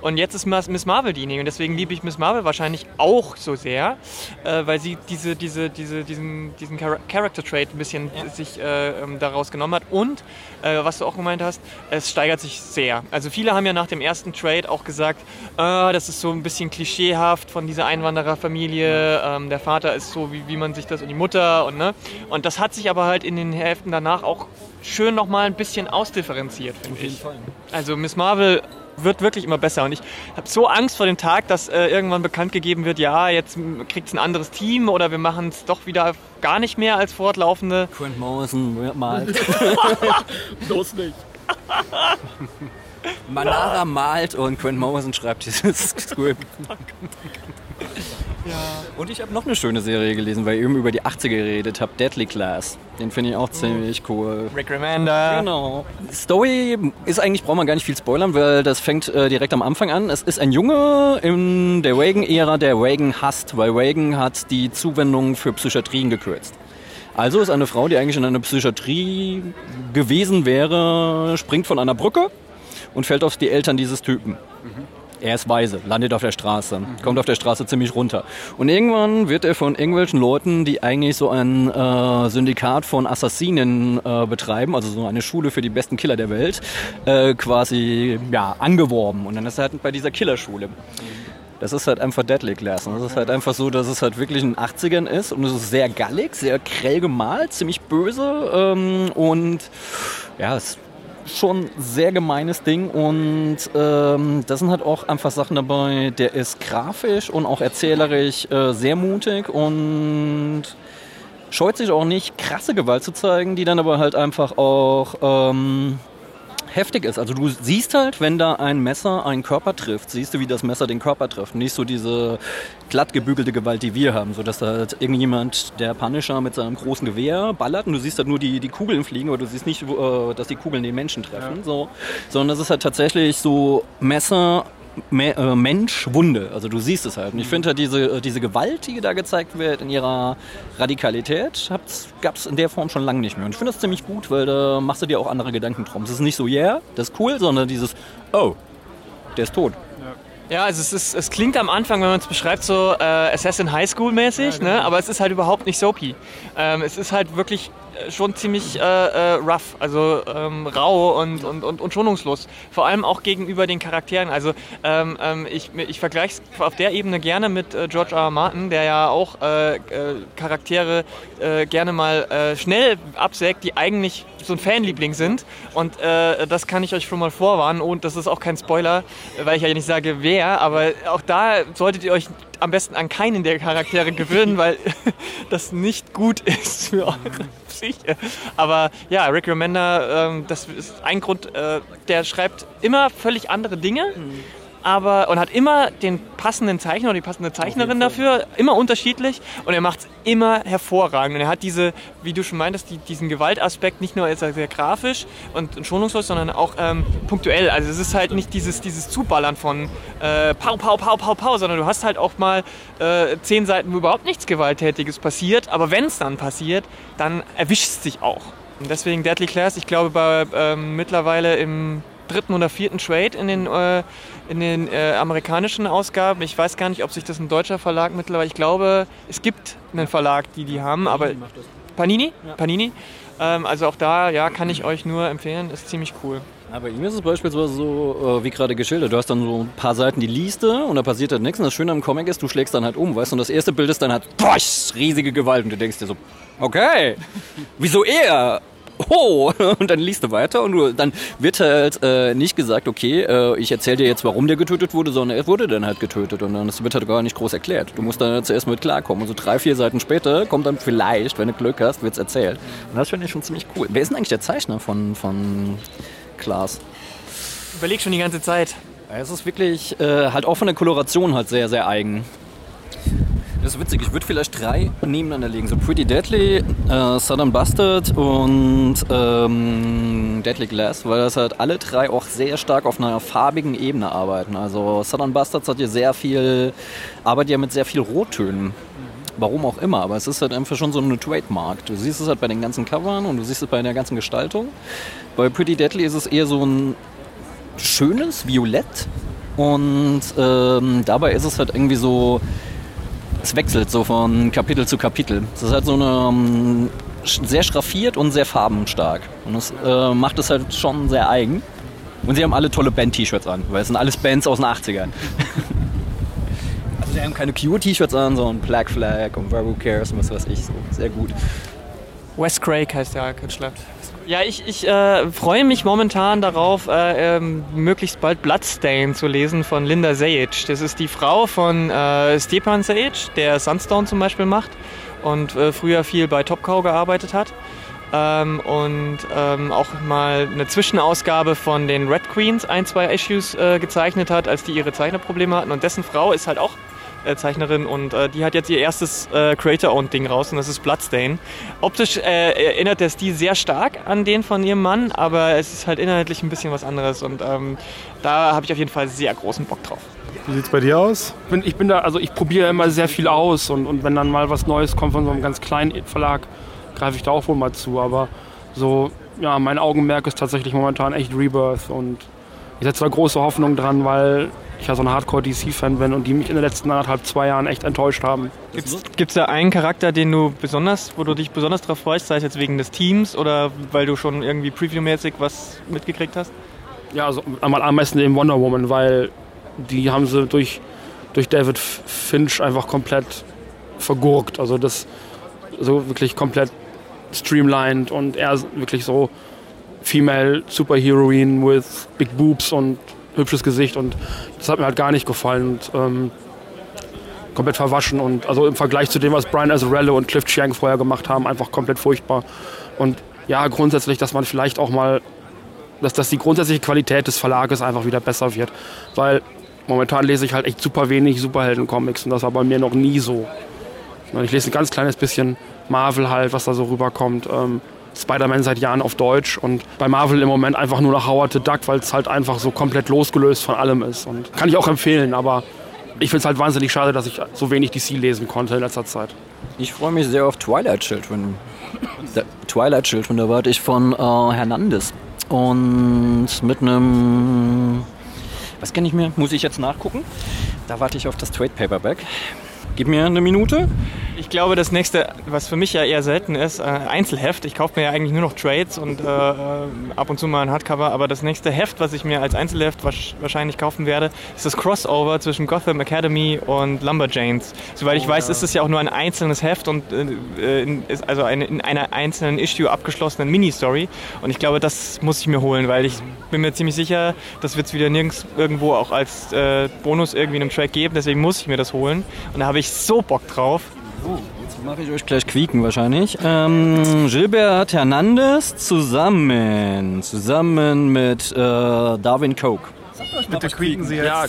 und jetzt ist Miss Marvel diejenige. Und deswegen liebe ich Miss Marvel wahrscheinlich auch so sehr, äh, weil sie diese, diese, diese, diesen, diesen Char Character Trait ein bisschen sich äh, ähm, daraus genommen hat. Und äh, was du auch gemeint hast, es steigert sich sehr. Also viele haben ja nach dem ersten Trade auch gesagt, äh, das ist so ein bisschen klischeehaft von dieser Einwandererfamilie. Ähm, der Vater ist so, wie, wie man sich das und die Mutter und ne. Und das hat sich aber halt in den Hälften danach auch schön nochmal ein bisschen ausdifferenziert, finde ich. Also Miss Marvel wird wirklich immer besser und ich habe so Angst vor dem Tag, dass äh, irgendwann bekannt gegeben wird, ja, jetzt kriegt es ein anderes Team oder wir machen es doch wieder gar nicht mehr als fortlaufende. Grant Morrison malt. Bloß *laughs* nicht. Manara malt und Grant Morrison schreibt dieses *laughs* Script. Und ich habe noch eine schöne Serie gelesen, weil ihr eben über die 80er geredet habt, Deadly Class. Den finde ich auch ziemlich cool. Rick Remender. Genau. Story ist eigentlich, braucht man gar nicht viel spoilern, weil das fängt äh, direkt am Anfang an. Es ist ein Junge in der Reagan-Ära, der Reagan hasst, weil Reagan hat die Zuwendung für Psychiatrien gekürzt. Also ist eine Frau, die eigentlich in einer Psychiatrie gewesen wäre, springt von einer Brücke und fällt auf die Eltern dieses Typen. Er ist weise, landet auf der Straße, kommt auf der Straße ziemlich runter. Und irgendwann wird er von irgendwelchen Leuten, die eigentlich so ein äh, Syndikat von Assassinen äh, betreiben, also so eine Schule für die besten Killer der Welt, äh, quasi ja, angeworben. Und dann ist er halt bei dieser Killerschule. Das ist halt einfach Deadly Glass. Und das ist halt einfach so, dass es halt wirklich in den 80ern ist und es ist sehr gallig, sehr grell gemalt, ziemlich böse ähm, und ja, es schon sehr gemeines Ding und ähm, da sind halt auch einfach Sachen dabei, der ist grafisch und auch erzählerisch äh, sehr mutig und scheut sich auch nicht, krasse Gewalt zu zeigen, die dann aber halt einfach auch ähm, heftig ist. Also du siehst halt, wenn da ein Messer einen Körper trifft, siehst du, wie das Messer den Körper trifft. Nicht so diese glatt gebügelte Gewalt, die wir haben, so dass da halt irgendjemand, der Punisher mit seinem großen Gewehr ballert und du siehst halt nur die, die Kugeln fliegen, aber du siehst nicht, äh, dass die Kugeln den Menschen treffen, so. Sondern das ist halt tatsächlich so Messer, Äh, Mensch, Wunde. Also du siehst es halt. Und ich finde halt diese, äh, diese Gewalt, die da gezeigt wird in ihrer Radikalität, gab es in der Form schon lange nicht mehr. Und ich finde das ziemlich gut, weil da machst du dir auch andere Gedanken drum. Es ist nicht so, yeah, das ist cool, sondern dieses, oh, der ist tot. Ja, also es, ist, es klingt am Anfang, wenn man es beschreibt, so äh, Assassin High School mäßig, ne? aber es ist halt überhaupt nicht soapy. Ähm, es ist halt wirklich schon ziemlich äh, äh, rough, also ähm, rau und, und, und, und schonungslos. Vor allem auch gegenüber den Charakteren. Also ähm, ähm, ich, ich vergleiche es auf der Ebene gerne mit äh, George R. R. Martin, der ja auch äh, äh, Charaktere äh, gerne mal schnell absägt, die eigentlich so ein Fanliebling sind. Und das kann ich euch schon mal vorwarnen. Und das ist auch kein Spoiler, weil ich ja nicht sage wer, aber auch da solltet ihr euch am besten an keinen der Charaktere gewöhnen, weil *laughs* das nicht gut ist für eure Psyche. Aber ja, Rick Remender, ähm, das ist ein Grund, äh, der schreibt immer völlig andere Dinge. Aber, und hat immer den passenden Zeichner oder die passende Zeichnerin dafür, immer unterschiedlich und er macht es immer hervorragend. Und er hat diese, wie du schon meintest, die, diesen Gewaltaspekt nicht nur sehr, sehr grafisch und schonungslos, sondern auch ähm, punktuell. Also es ist halt nicht dieses, dieses Zuballern von äh, Pau, Pau, Pau, Pau, Pau, sondern du hast halt auch mal äh, zehn Seiten, wo überhaupt nichts Gewalttätiges passiert. Aber wenn es dann passiert, dann erwischt es dich auch. Und deswegen Deadly Class, ich glaube, bei, ähm, mittlerweile im dritten oder vierten Trade in den, äh, in den äh, amerikanischen Ausgaben. Ich weiß gar nicht, ob sich das ein deutscher Verlag mittlerweile. Ich glaube, es gibt einen Verlag, die die haben, aber Panini, Panini. Ähm, also auch da, ja, kann ich euch nur empfehlen. Ist ziemlich cool. Aber ihm ist es beispielsweise so, äh, wie gerade geschildert, du hast dann so ein paar Seiten, die liest du und da passiert halt nichts. Und das Schöne am Comic ist, du schlägst dann halt um, weißt du, und das erste Bild ist dann halt, boah, riesige Gewalt. Und du denkst dir so, okay, *laughs* wieso er? Oh, *laughs* und dann liest du weiter und du, dann wird halt äh, nicht gesagt, okay, äh, ich erzähle dir jetzt, warum der getötet wurde, sondern er wurde dann halt getötet und dann das wird halt gar nicht groß erklärt. Du musst dann zuerst mit klarkommen und so drei, vier Seiten später kommt dann vielleicht, wenn du Glück hast, wird's erzählt. Und das finde ich schon ziemlich cool. Wer ist denn eigentlich der Zeichner von, von Klaas? Überleg schon die ganze Zeit. Es ist wirklich äh, halt auch von der Koloration halt sehr, sehr eigen. Das ist witzig, ich würde vielleicht drei nebeneinander legen. So Pretty Deadly, äh, Southern Bastard und ähm, Deadly Glass, weil das halt alle drei auch sehr stark auf einer farbigen Ebene arbeiten. Also Southern Bastards hat ja sehr viel, arbeitet ja mit sehr viel Rottönen. Warum auch immer, aber es ist halt einfach schon so eine Trademark. Du siehst es halt bei den ganzen Covern und du siehst es bei der ganzen Gestaltung. Bei Pretty Deadly ist es eher so ein schönes Violett und ähm, dabei ist es halt irgendwie so, es wechselt so von Kapitel zu Kapitel. Es ist halt so eine ähm, sehr schraffiert und sehr farbenstark. Und das äh, macht es halt schon sehr eigen. Und sie haben alle tolle Band-T-Shirts an, weil es sind alles Bands aus den 80ern. *laughs* also sie haben keine Q-T-Shirts an, sondern Black Flag und Who Cares und was weiß ich. So. Sehr gut. Wes Craig heißt der Künstler. Ja, ich, ich äh, freue mich momentan darauf, äh, ähm, möglichst bald Bloodstain zu lesen von Linda Sajic. Das ist die Frau von äh, Stepan Sajic, der Sunstone zum Beispiel macht und äh, früher viel bei Top Cow gearbeitet hat. Ähm, und ähm, auch mal eine Zwischenausgabe von den Red Queens ein, zwei Issues äh, gezeichnet hat, als die ihre Zeichnerprobleme hatten. Und dessen Frau ist halt auch äh, Zeichnerin und äh, die hat jetzt ihr erstes äh, Creator-Owned-Ding raus und das ist Bloodstain. Optisch äh, erinnert der Stil sehr stark an den von ihrem Mann, aber es ist halt inhaltlich ein bisschen was anderes und ähm, da habe ich auf jeden Fall sehr großen Bock drauf. Wie sieht's bei dir aus? Ich bin, ich bin da, also ich probiere immer sehr viel aus und, und wenn dann mal was Neues kommt von so einem ganz kleinen Verlag, greife ich da auch wohl mal zu. Aber so, ja, mein Augenmerk ist tatsächlich momentan echt Rebirth und ich setze da große Hoffnung dran, weil ich ja so ein Hardcore-DC-Fan bin und die mich in den letzten anderthalb, zwei Jahren echt enttäuscht haben. Gibt es da einen Charakter, den du besonders, wo du dich besonders drauf freust, sei es jetzt wegen des Teams oder weil du schon irgendwie Preview-mäßig was mitgekriegt hast? Ja, also einmal am meisten eben Wonder Woman, weil die haben sie durch, durch David Finch einfach komplett vergurkt. Also das so wirklich komplett streamlined und er ist wirklich so Female Superheroine with big boobs und hübsches Gesicht und das hat mir halt gar nicht gefallen und ähm, komplett verwaschen und also im Vergleich zu dem, was Brian Azzarello und Cliff Chiang vorher gemacht haben, einfach komplett furchtbar. Und ja, grundsätzlich, dass man vielleicht auch mal dass, dass die grundsätzliche Qualität des Verlages einfach wieder besser wird. Weil momentan lese ich halt echt super wenig Superhelden-Comics und das war bei mir noch nie so. Ich lese ein ganz kleines bisschen Marvel halt, was da so rüberkommt. Ähm, Spider-Man seit Jahren auf Deutsch und bei Marvel im Moment einfach nur noch Howard the Duck, weil es halt einfach so komplett losgelöst von allem ist. Und kann ich auch empfehlen, aber ich finde es halt wahnsinnig schade, dass ich so wenig DC lesen konnte in letzter Zeit. Ich freue mich sehr auf Twilight Children. Twilight Children, da warte ich von äh, Hernandez. Und mit einem. Was kenne ich mir? Muss ich jetzt nachgucken? Da warte ich auf das Trade Paperback. Gib mir eine Minute. Ich glaube, das nächste, was für mich ja eher selten ist, äh, Einzelheft. Ich kaufe mir ja eigentlich nur noch Trades und äh, äh, ab und zu mal ein Hardcover. Aber das nächste Heft, was ich mir als Einzelheft wahrscheinlich kaufen werde, ist das Crossover zwischen Gotham Academy und Lumberjanes. Soweit ich weiß, ist es ja auch nur ein einzelnes Heft und äh, in, ist also eine, in einer einzelnen Issue abgeschlossenen Mini-Story. Und ich glaube, das muss ich mir holen, weil ich bin mir ziemlich sicher, das wird es wieder nirgends irgendwo auch als äh, Bonus irgendwie in einem Track geben. Deswegen muss ich mir das holen. Und da habe ich so Bock drauf. Jetzt mache ich euch gleich quieken wahrscheinlich. Ähm, Gilbert Hernandez zusammen, zusammen mit äh, Darwin Coke. Bitte quieken Sie jetzt. Ja,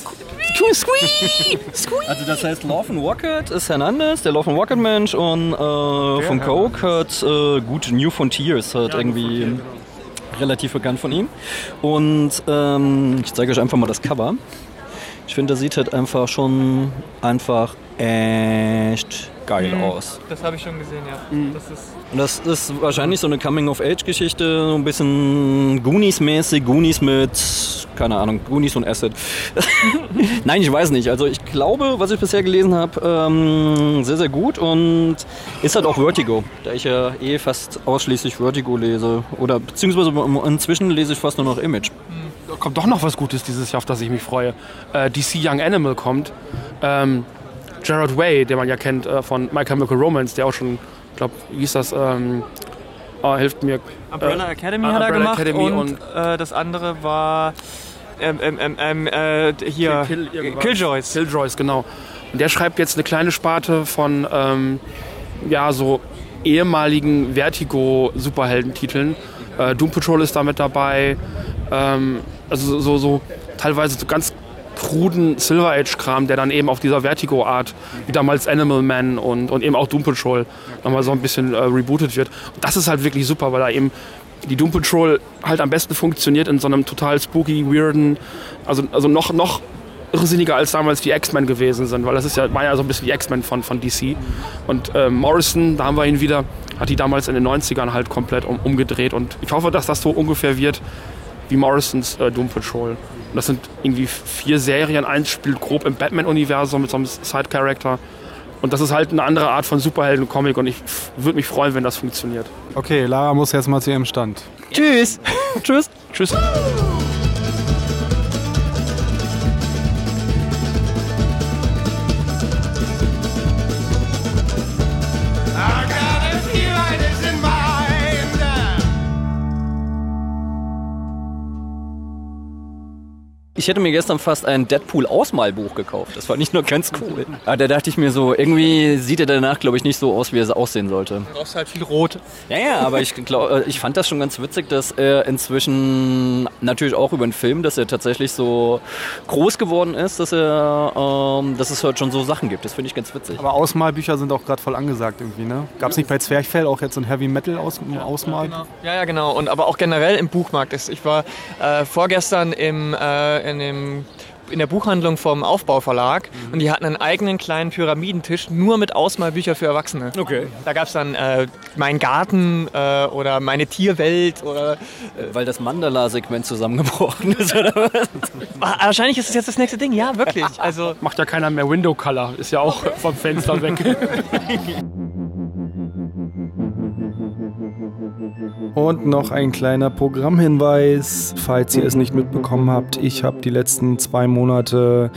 Also das heißt, Lawson Rocket ist Hernandez, der Lawson Rocket Mensch und äh, von Coke hat äh, gut New Frontiers halt irgendwie relativ bekannt von ihm. Und ähm, ich zeige euch einfach mal das Cover. Ich finde, das sieht halt einfach schon einfach echt geil aus. Das habe ich schon gesehen, ja. Das ist Und das ist wahrscheinlich so eine Coming-of-Age-Geschichte, so ein bisschen Goonies-mäßig, Goonies mit, keine Ahnung, Goonies und Acid. *laughs* Nein, ich weiß nicht. Also ich glaube, was ich bisher gelesen habe, ähm, sehr, sehr gut und ist halt auch Vertigo, da ich ja eh fast ausschließlich Vertigo lese. Oder beziehungsweise inzwischen lese ich fast nur noch Image. da kommt doch noch was Gutes dieses Jahr, auf das ich mich freue. Äh, DC Young Animal kommt. Ähm, Gerard Way, den man ja kennt äh, von My Chemical Romance, der auch schon, ich glaube, wie hieß das, ähm, oh, hilft mir. Umbrella Äh, Academy ah, hat er Umbrella gemacht Academy und, und- äh, das andere war ähm, ähm, ähm, ähm, äh, hier Kill- irgendwas. Killjoys. Killjoys, genau. Und der schreibt jetzt eine kleine Sparte von, ähm, ja, so ehemaligen Vertigo-Superheldentiteln. Äh, Doom Patrol ist da mit dabei. Ähm, also so, so teilweise so ganz kruden Silver Age-Kram, der dann eben auf dieser Vertigo-Art, wie damals Animal Man und, und eben auch Doom Patrol, nochmal so ein bisschen äh, rebootet wird. Und das ist halt wirklich super, weil da eben die Doom Patrol halt am besten funktioniert in so einem total spooky, weirden, also, also noch, noch irrsinniger als damals die X-Men gewesen sind, weil das ist ja, war ja so ein bisschen die X-Men von, von DC. Und ähm, Morrison, da haben wir ihn wieder, hat die damals in den 90ern halt komplett um, umgedreht und ich hoffe, dass das so ungefähr wird wie Morrisons äh, Doom Patrol. Und das sind irgendwie vier Serien, eins spielt grob im Batman-Universum mit so einem Side-Character. Und das ist halt eine andere Art von Superhelden-Comic und ich würde mich freuen, wenn das funktioniert. Okay, Lara muss jetzt mal zu ihrem Stand. Tschüss. Tschüss. Tschüss. Ich hätte mir gestern fast ein Deadpool-Ausmalbuch gekauft. Das fand ich nur ganz cool. Aber da dachte ich mir so, irgendwie sieht er danach, glaube ich, nicht so aus, wie er aussehen sollte. Du brauchst halt viel Rot. Ja, ja, aber ich, glaub, äh, ich fand das schon ganz witzig, dass er inzwischen natürlich auch über den Film, dass er tatsächlich so groß geworden ist, dass er, ähm, dass es heute schon so Sachen gibt. Das finde ich ganz witzig. Aber Ausmalbücher sind auch gerade voll angesagt irgendwie, ne? Gab es nicht bei Zwerchfell auch jetzt so ein Heavy Metal -Aus Ausmal? Ja, ja, genau. Und aber auch generell im Buchmarkt. ist- Ich war äh, vorgestern im, äh, in, dem, in der Buchhandlung vom Aufbauverlag und die hatten einen eigenen kleinen Pyramidentisch nur mit Ausmalbüchern für Erwachsene. Okay. Da gab es dann äh, Mein Garten äh, oder Meine Tierwelt oder Weil das Mandala-Segment zusammengebrochen ist, oder was? Ah, wahrscheinlich ist es jetzt das nächste Ding, ja, wirklich. *laughs* Also Macht ja keiner mehr Window Color, ist ja auch vom Fenster weg. *laughs* Und noch ein kleiner Programmhinweis, falls ihr es nicht mitbekommen habt. Ich habe die letzten zwei Monate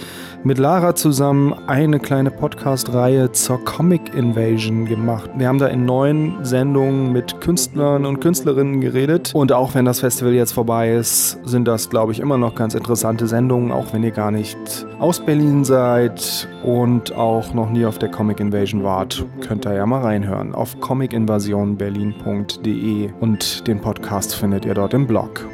mit Lara zusammen eine kleine Podcast-Reihe zur Comic Invasion gemacht. Wir haben da in neun Sendungen mit Künstlern und Künstlerinnen geredet. Und auch wenn das Festival jetzt vorbei ist, sind das, glaube ich, immer noch ganz interessante Sendungen, auch wenn ihr gar nicht aus Berlin seid und auch noch nie auf der Comic Invasion wart. Könnt ihr ja mal reinhören auf comicinvasionberlin.de und den Podcast findet ihr dort im Blog.